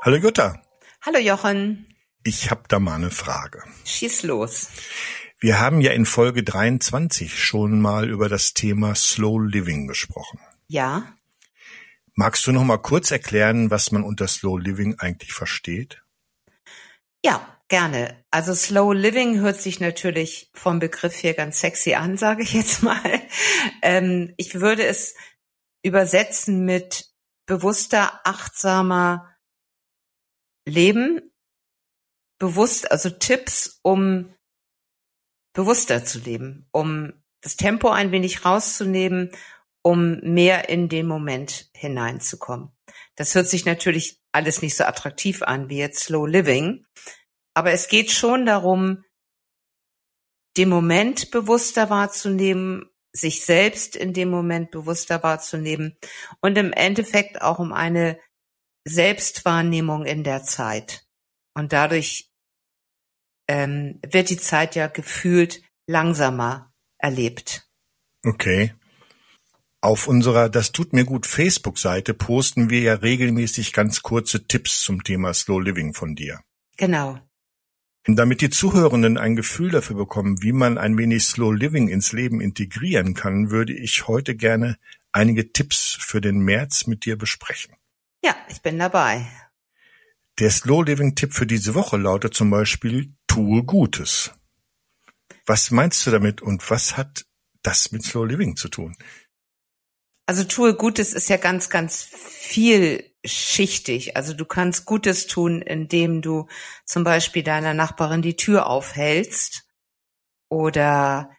Hallo Jutta. Hallo Jochen. Ich habe da mal eine Frage. Schieß los. Wir haben ja in Folge 23 schon mal über das Thema Slow Living gesprochen. Ja. Magst du noch mal kurz erklären, was man unter Slow Living eigentlich versteht? Ja, gerne. Also Slow Living hört sich natürlich vom Begriff her ganz sexy an, sage ich jetzt mal. Ähm, ich würde es übersetzen mit bewusster, achtsamer Leben, bewusst, also Tipps, um bewusster zu leben, um das Tempo ein wenig rauszunehmen, um mehr in den Moment hineinzukommen. Das hört sich natürlich alles nicht so attraktiv an wie jetzt Slow Living, aber es geht schon darum, den Moment bewusster wahrzunehmen, sich selbst in dem Moment bewusster wahrzunehmen und im Endeffekt auch um eine Selbstwahrnehmung in der Zeit. Und dadurch ähm, wird die Zeit ja gefühlt langsamer erlebt. Okay. Auf unserer Das tut mir gut Facebook-Seite posten wir ja regelmäßig ganz kurze Tipps zum Thema Slow Living von dir. Genau. Damit die Zuhörenden ein Gefühl dafür bekommen, wie man ein wenig Slow Living ins Leben integrieren kann, würde ich heute gerne einige Tipps für den März mit dir besprechen. Ja, ich bin dabei. Der Slow Living Tipp für diese Woche lautet zum Beispiel, tue Gutes. Was meinst du damit und was hat das mit Slow Living zu tun? Also tue Gutes ist ja ganz, ganz vielschichtig. Also du kannst Gutes tun, indem du zum Beispiel deiner Nachbarin die Tür aufhältst oder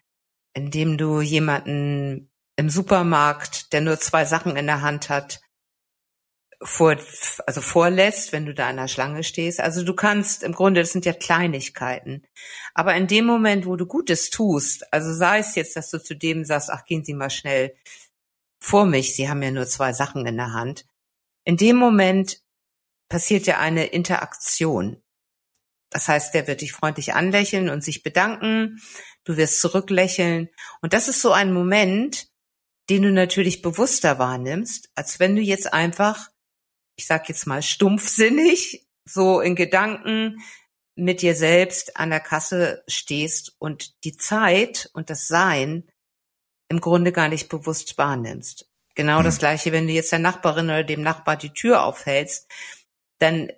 indem du jemanden im Supermarkt, der nur zwei Sachen in der Hand hat, vor, also vorlässt, wenn du da an der Schlange stehst. Also du kannst, im Grunde, das sind ja Kleinigkeiten. Aber in dem Moment, wo du Gutes tust, also sei es jetzt, dass du zu dem sagst, ach, gehen Sie mal schnell vor mich, Sie haben ja nur zwei Sachen in der Hand. In dem Moment passiert ja eine Interaktion. Das heißt, der wird dich freundlich anlächeln und sich bedanken. Du wirst zurücklächeln. Und das ist so ein Moment, den du natürlich bewusster wahrnimmst, als wenn du jetzt einfach ich sag jetzt mal stumpfsinnig, so in Gedanken mit dir selbst an der Kasse stehst und die Zeit und das Sein im Grunde gar nicht bewusst wahrnimmst. Genau hm. das gleiche, wenn du jetzt der Nachbarin oder dem Nachbar die Tür aufhältst, dann,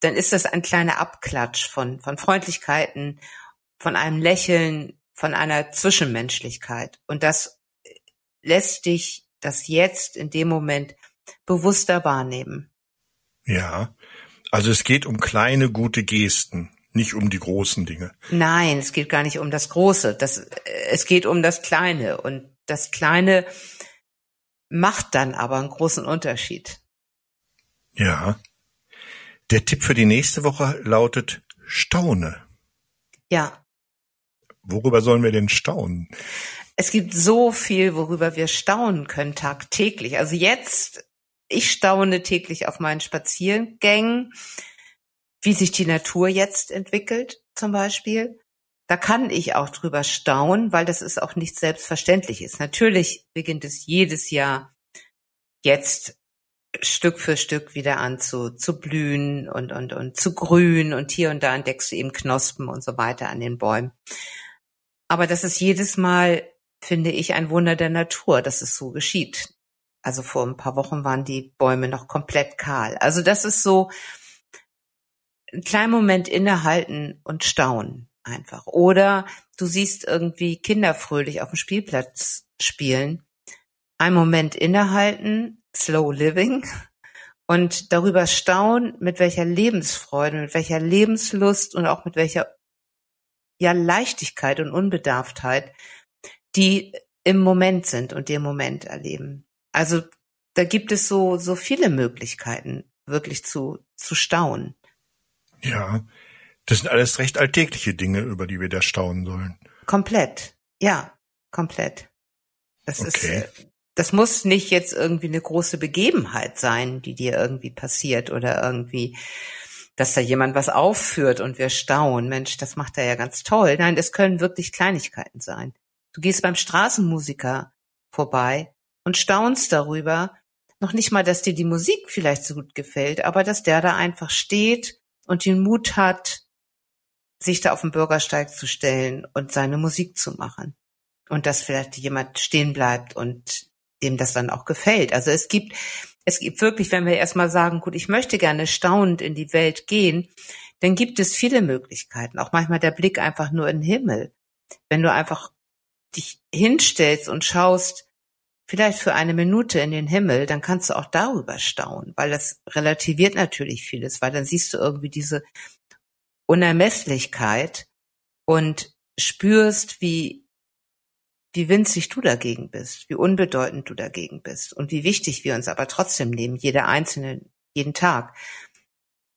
dann ist das ein kleiner Abklatsch von, von Freundlichkeiten, von einem Lächeln, von einer Zwischenmenschlichkeit. Und das lässt dich das jetzt in dem Moment bewusster wahrnehmen. Ja, also es geht um kleine gute Gesten, nicht um die großen Dinge. Nein, es geht gar nicht um das Große. Das, es geht um das Kleine. Und das Kleine macht dann aber einen großen Unterschied. Ja. Der Tipp für die nächste Woche lautet Staune. Ja. Worüber sollen wir denn staunen? Es gibt so viel, worüber wir staunen können tagtäglich. Also jetzt ich staune täglich auf meinen Spaziergängen, wie sich die Natur jetzt entwickelt, zum Beispiel. Da kann ich auch drüber staunen, weil das ist auch nicht selbstverständlich ist. Natürlich beginnt es jedes Jahr jetzt Stück für Stück wieder an zu, zu blühen und, und, und zu grün und hier und da entdeckst du eben Knospen und so weiter an den Bäumen. Aber das ist jedes Mal, finde ich, ein Wunder der Natur, dass es so geschieht. Also vor ein paar Wochen waren die Bäume noch komplett kahl. Also das ist so ein kleiner Moment innehalten und staunen einfach. Oder du siehst irgendwie Kinder fröhlich auf dem Spielplatz spielen. Ein Moment innehalten, slow living und darüber staunen, mit welcher Lebensfreude, mit welcher Lebenslust und auch mit welcher ja Leichtigkeit und Unbedarftheit die im Moment sind und den Moment erleben. Also da gibt es so, so viele Möglichkeiten, wirklich zu, zu staunen. Ja, das sind alles recht alltägliche Dinge, über die wir da staunen sollen. Komplett. Ja, komplett. Das okay. ist, das muss nicht jetzt irgendwie eine große Begebenheit sein, die dir irgendwie passiert oder irgendwie, dass da jemand was aufführt und wir staunen. Mensch, das macht er ja ganz toll. Nein, das können wirklich Kleinigkeiten sein. Du gehst beim Straßenmusiker vorbei und staunst darüber, noch nicht mal, dass dir die Musik vielleicht so gut gefällt, aber dass der da einfach steht und den Mut hat, sich da auf den Bürgersteig zu stellen und seine Musik zu machen. Und dass vielleicht jemand stehen bleibt und dem das dann auch gefällt. Also es gibt, es gibt wirklich, wenn wir erstmal sagen, gut, ich möchte gerne staunend in die Welt gehen, dann gibt es viele Möglichkeiten. Auch manchmal der Blick einfach nur in den Himmel. Wenn du einfach dich hinstellst und schaust, vielleicht für eine Minute in den Himmel, dann kannst du auch darüber staunen, weil das relativiert natürlich vieles, weil dann siehst du irgendwie diese Unermesslichkeit und spürst, wie, wie winzig du dagegen bist, wie unbedeutend du dagegen bist und wie wichtig wir uns aber trotzdem nehmen, jeder einzelne, jeden Tag.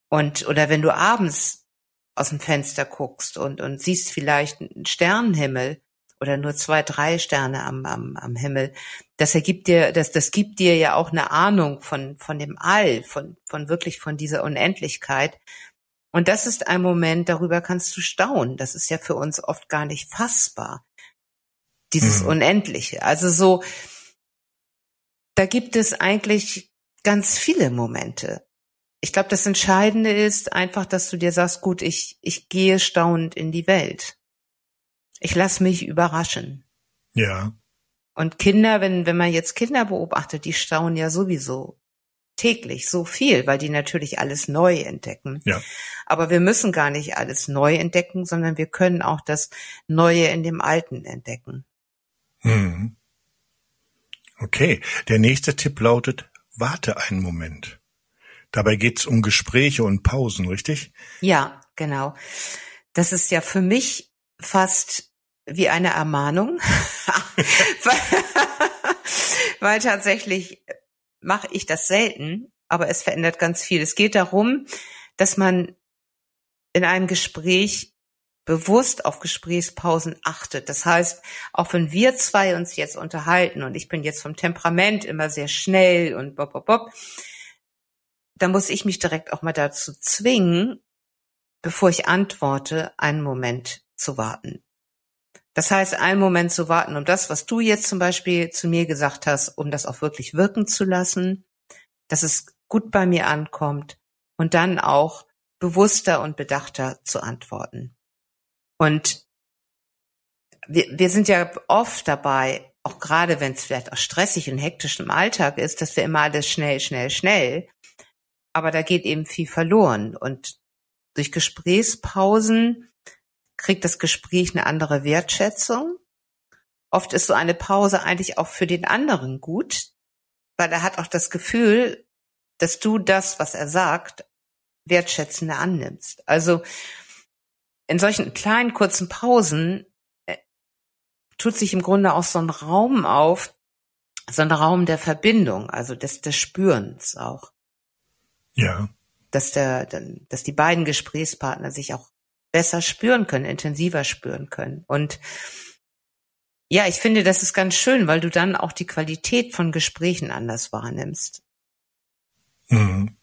Und, oder wenn du abends aus dem Fenster guckst und, und siehst vielleicht einen Sternenhimmel oder nur zwei, drei Sterne am, am, am Himmel, das ergibt dir, das, das gibt dir ja auch eine Ahnung von, von dem All, von, von wirklich von dieser Unendlichkeit. Und das ist ein Moment, darüber kannst du staunen. Das ist ja für uns oft gar nicht fassbar. Dieses mhm. Unendliche. Also so, da gibt es eigentlich ganz viele Momente. Ich glaube, das Entscheidende ist einfach, dass du dir sagst, gut, ich, ich gehe staunend in die Welt. Ich lasse mich überraschen. Ja. Und Kinder, wenn, wenn man jetzt Kinder beobachtet, die staunen ja sowieso täglich so viel, weil die natürlich alles neu entdecken. Ja. Aber wir müssen gar nicht alles neu entdecken, sondern wir können auch das Neue in dem Alten entdecken. Hm. Okay, der nächste Tipp lautet, warte einen Moment. Dabei geht's um Gespräche und Pausen, richtig? Ja, genau. Das ist ja für mich fast wie eine Ermahnung, weil, weil tatsächlich mache ich das selten, aber es verändert ganz viel. Es geht darum, dass man in einem Gespräch bewusst auf Gesprächspausen achtet. Das heißt, auch wenn wir zwei uns jetzt unterhalten und ich bin jetzt vom Temperament immer sehr schnell und bob, bob, bob, dann muss ich mich direkt auch mal dazu zwingen, bevor ich antworte, einen Moment zu warten. Das heißt, einen Moment zu warten, um das, was du jetzt zum Beispiel zu mir gesagt hast, um das auch wirklich wirken zu lassen, dass es gut bei mir ankommt und dann auch bewusster und bedachter zu antworten. Und wir, wir sind ja oft dabei, auch gerade wenn es vielleicht auch stressig und hektisch im Alltag ist, dass wir immer alles schnell, schnell, schnell. Aber da geht eben viel verloren. Und durch Gesprächspausen kriegt das Gespräch eine andere Wertschätzung. Oft ist so eine Pause eigentlich auch für den anderen gut, weil er hat auch das Gefühl, dass du das, was er sagt, wertschätzender annimmst. Also in solchen kleinen, kurzen Pausen äh, tut sich im Grunde auch so ein Raum auf, so ein Raum der Verbindung, also des, des Spürens auch. Ja. Dass der, dass die beiden Gesprächspartner sich auch besser spüren können, intensiver spüren können. Und ja, ich finde, das ist ganz schön, weil du dann auch die Qualität von Gesprächen anders wahrnimmst. Mhm.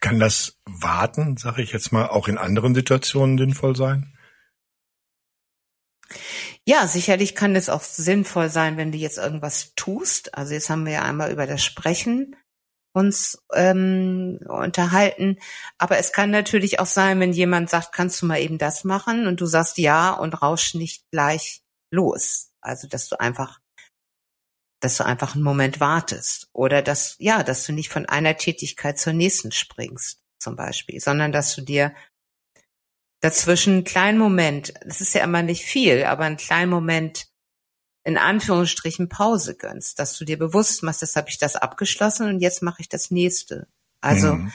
Kann das Warten, sage ich jetzt mal, auch in anderen Situationen sinnvoll sein? Ja, sicherlich kann es auch sinnvoll sein, wenn du jetzt irgendwas tust. Also jetzt haben wir ja einmal über das Sprechen uns ähm, unterhalten. Aber es kann natürlich auch sein, wenn jemand sagt, kannst du mal eben das machen und du sagst ja und rausch nicht gleich los. Also dass du einfach, dass du einfach einen Moment wartest oder dass ja, dass du nicht von einer Tätigkeit zur nächsten springst zum Beispiel, sondern dass du dir dazwischen einen kleinen Moment, das ist ja immer nicht viel, aber einen kleinen Moment in Anführungsstrichen Pause gönnst, dass du dir bewusst machst, jetzt habe ich das abgeschlossen und jetzt mache ich das nächste. Also mhm.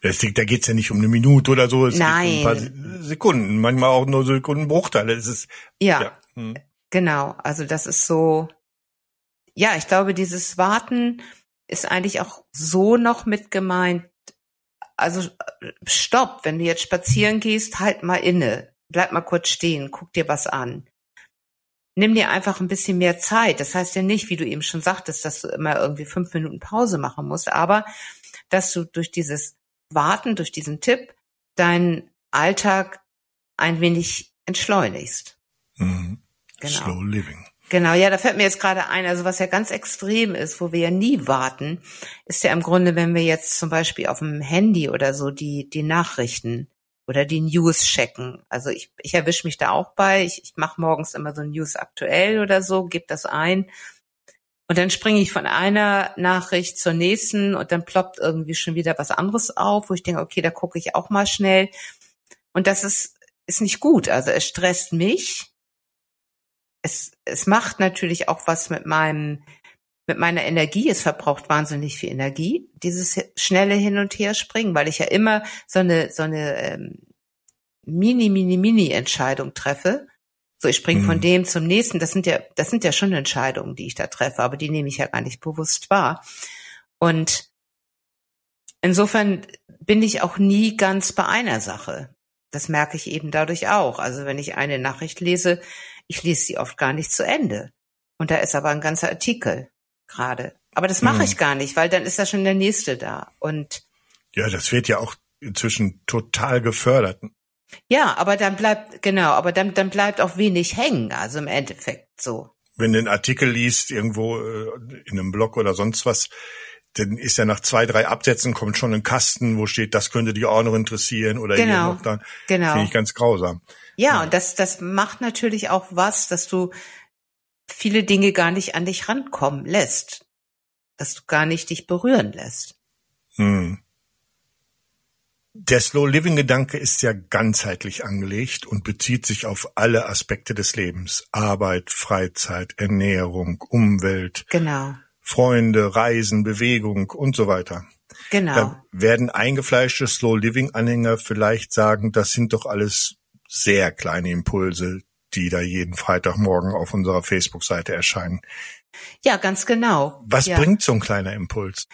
Das, da geht's ja nicht um eine Minute oder so, es Nein. geht um ein paar Sekunden, manchmal auch nur Sekundenbruchteile. Es ist, ja, ja. Hm. genau. Also das ist so, ja, ich glaube, dieses Warten ist eigentlich auch so noch mit gemeint. Also stopp, wenn du jetzt spazieren gehst, halt mal inne, bleib mal kurz stehen, guck dir was an nimm dir einfach ein bisschen mehr Zeit. Das heißt ja nicht, wie du eben schon sagtest, dass du immer irgendwie fünf Minuten Pause machen musst, aber dass du durch dieses Warten, durch diesen Tipp, deinen Alltag ein wenig entschleunigst. Mhm. Genau. Slow living. Genau, ja, da fällt mir jetzt gerade ein, also was ja ganz extrem ist, wo wir ja nie warten, ist ja im Grunde, wenn wir jetzt zum Beispiel auf dem Handy oder so die, die Nachrichten oder die News checken. Also ich, ich erwische mich da auch bei. Ich, ich mache morgens immer so News aktuell oder so, gebe das ein. Und dann springe ich von einer Nachricht zur nächsten und dann ploppt irgendwie schon wieder was anderes auf, wo ich denke, okay, da gucke ich auch mal schnell. Und das ist, ist nicht gut. Also es stresst mich es, es macht natürlich auch was mit meinem, mit meiner Energie. Es verbraucht wahnsinnig viel Energie, dieses schnelle Hin und Her springen, weil ich ja immer so eine, so eine ähm, mini, mini, mini Entscheidung treffe. So, ich springe mhm. von dem zum nächsten. Das sind ja, das sind ja schon Entscheidungen, die ich da treffe, aber die nehme ich ja gar nicht bewusst wahr. Und insofern bin ich auch nie ganz bei einer Sache. Das merke ich eben dadurch auch. Also wenn ich eine Nachricht lese, ich lese sie oft gar nicht zu Ende. Und da ist aber ein ganzer Artikel gerade. Aber das mache mhm. ich gar nicht, weil dann ist da schon der nächste da. Und ja, das wird ja auch inzwischen total gefördert. Ja, aber dann bleibt genau, aber dann dann bleibt auch wenig hängen. Also im Endeffekt so. Wenn du einen Artikel liest irgendwo äh, in einem Blog oder sonst was, dann ist ja nach zwei, drei Absätzen kommt schon ein Kasten, wo steht, das könnte dich auch noch interessieren oder genau, hier noch dann. Genau. Finde ich ganz grausam. Ja, ja, und das, das macht natürlich auch was, dass du viele Dinge gar nicht an dich rankommen lässt. Dass du gar nicht dich berühren lässt. Hm. Der Slow Living Gedanke ist ja ganzheitlich angelegt und bezieht sich auf alle Aspekte des Lebens. Arbeit, Freizeit, Ernährung, Umwelt. Genau. Freunde, Reisen, Bewegung und so weiter. Genau. Da werden eingefleischte Slow Living Anhänger vielleicht sagen, das sind doch alles sehr kleine Impulse, die da jeden Freitagmorgen auf unserer Facebook-Seite erscheinen. Ja, ganz genau. Was ja. bringt so ein kleiner Impuls?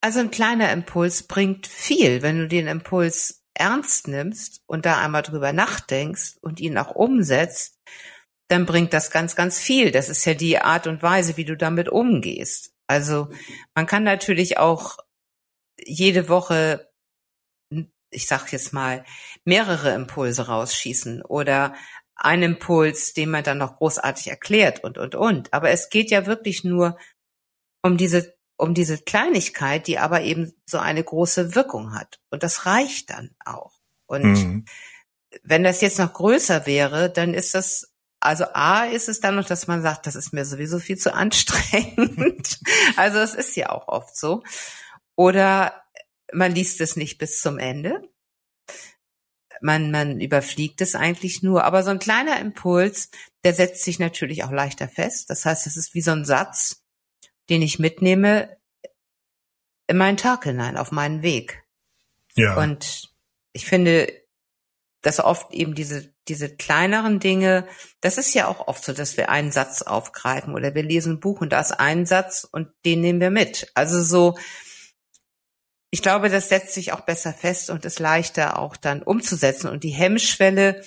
Also ein kleiner Impuls bringt viel, wenn du den Impuls ernst nimmst und da einmal drüber nachdenkst und ihn auch umsetzt dann bringt das ganz, ganz viel. Das ist ja die Art und Weise, wie du damit umgehst. Also man kann natürlich auch jede Woche, ich sag jetzt mal, mehrere Impulse rausschießen oder einen Impuls, den man dann noch großartig erklärt und, und, und. Aber es geht ja wirklich nur um diese, um diese Kleinigkeit, die aber eben so eine große Wirkung hat. Und das reicht dann auch. Und mhm. wenn das jetzt noch größer wäre, dann ist das also A ist es dann noch, dass man sagt, das ist mir sowieso viel zu anstrengend. also es ist ja auch oft so. Oder man liest es nicht bis zum Ende. Man, man überfliegt es eigentlich nur. Aber so ein kleiner Impuls, der setzt sich natürlich auch leichter fest. Das heißt, es ist wie so ein Satz, den ich mitnehme in meinen Tag hinein, auf meinen Weg. Ja. Und ich finde, dass oft eben diese, diese kleineren Dinge, das ist ja auch oft so, dass wir einen Satz aufgreifen oder wir lesen ein Buch und da ist ein Satz und den nehmen wir mit. Also so, ich glaube, das setzt sich auch besser fest und ist leichter auch dann umzusetzen und die Hemmschwelle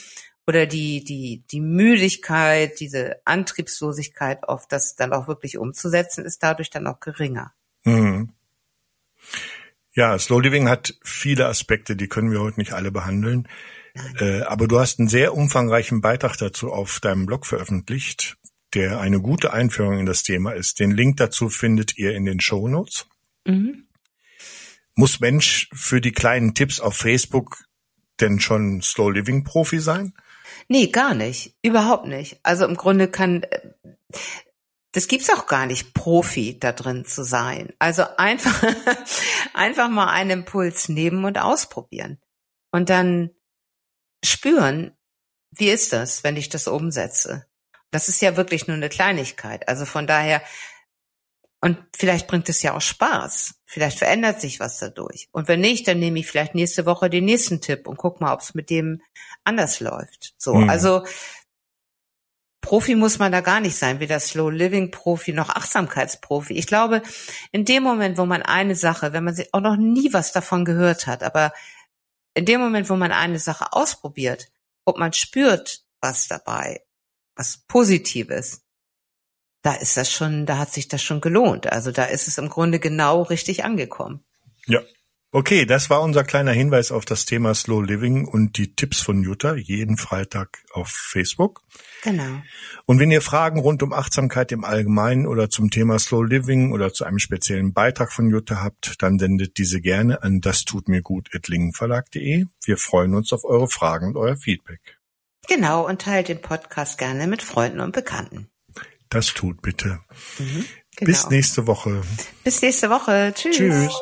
oder die, die, die Müdigkeit, diese Antriebslosigkeit oft, das dann auch wirklich umzusetzen, ist dadurch dann auch geringer. Mhm. Ja, Slow Living hat viele Aspekte, die können wir heute nicht alle behandeln. Äh, aber du hast einen sehr umfangreichen Beitrag dazu auf deinem Blog veröffentlicht, der eine gute Einführung in das Thema ist. Den Link dazu findet ihr in den Show Notes. Mhm. Muss Mensch für die kleinen Tipps auf Facebook denn schon Slow Living Profi sein? Nee, gar nicht. Überhaupt nicht. Also im Grunde kann, äh, das gibt's auch gar nicht, Profi da drin zu sein. Also einfach, einfach mal einen Impuls nehmen und ausprobieren. Und dann spüren, wie ist das, wenn ich das umsetze? Das ist ja wirklich nur eine Kleinigkeit. Also von daher, und vielleicht bringt es ja auch Spaß. Vielleicht verändert sich was dadurch. Und wenn nicht, dann nehme ich vielleicht nächste Woche den nächsten Tipp und guck mal, ob es mit dem anders läuft. So, mhm. also Profi muss man da gar nicht sein, weder Slow Living Profi noch Achtsamkeitsprofi. Ich glaube, in dem Moment, wo man eine Sache, wenn man auch noch nie was davon gehört hat, aber in dem Moment, wo man eine Sache ausprobiert, ob man spürt, was dabei, was Positives, da ist das schon, da hat sich das schon gelohnt. Also da ist es im Grunde genau richtig angekommen. Ja. Okay, das war unser kleiner Hinweis auf das Thema Slow Living und die Tipps von Jutta jeden Freitag auf Facebook. Genau. Und wenn ihr Fragen rund um Achtsamkeit im Allgemeinen oder zum Thema Slow Living oder zu einem speziellen Beitrag von Jutta habt, dann sendet diese gerne an das tut mir gut lingenverlag.de. Wir freuen uns auf eure Fragen und euer Feedback. Genau, und teilt den Podcast gerne mit Freunden und Bekannten. Das tut bitte. Mhm, Bis genau. nächste Woche. Bis nächste Woche. Tschüss. Tschüss.